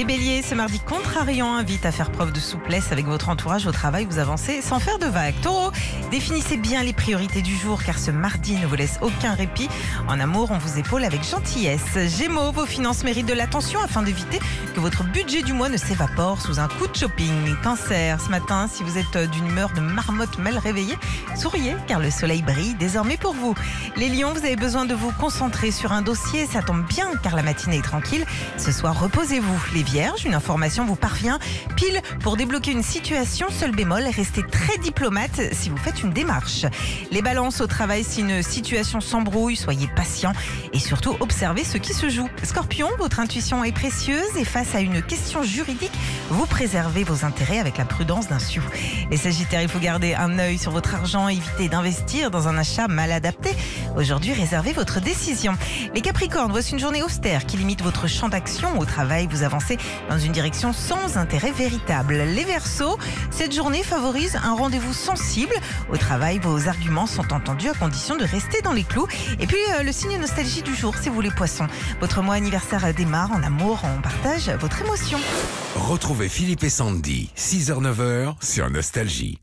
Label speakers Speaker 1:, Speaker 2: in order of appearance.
Speaker 1: Les béliers, ce mardi contrariant invite à faire preuve de souplesse avec votre entourage au travail, vous avancez sans faire de vagues. Taureau, définissez bien les priorités du jour car ce mardi ne vous laisse aucun répit. En amour, on vous épaule avec gentillesse. Gémeaux, vos finances méritent de l'attention afin d'éviter que votre budget du mois ne s'évapore sous un coup de shopping. Cancer, ce matin, si vous êtes d'une humeur de marmotte mal réveillée, souriez car le soleil brille désormais pour vous. Les lions, vous avez besoin de vous concentrer sur un dossier, ça tombe bien car la matinée est tranquille. Ce soir, reposez-vous. Les vierges, une information vous parvient pile pour débloquer une situation. Seul bémol, restez très diplomate si vous faites une démarche. Les balances au travail, si une situation s'embrouille, soyez patient et surtout observez ce qui se joue. Scorpion, votre intuition est précieuse et face à une question juridique, vous préservez vos intérêts avec la prudence d'un sioux. Les sagittaires, il faut garder un œil sur votre argent, éviter d'investir dans un achat mal adapté. Aujourd'hui, réservez votre décision. Les capricornes, voici une journée austère qui limite votre champ d'action. Au travail, vous avancez dans une direction sans intérêt véritable. Les Verseaux, cette journée favorise un rendez-vous sensible. Au travail, vos arguments sont entendus à condition de rester dans les clous. Et puis, euh, le signe nostalgie du jour, c'est vous les poissons. Votre mois anniversaire démarre en amour, on partage votre émotion.
Speaker 2: Retrouvez Philippe et Sandy, 6h-9h sur Nostalgie.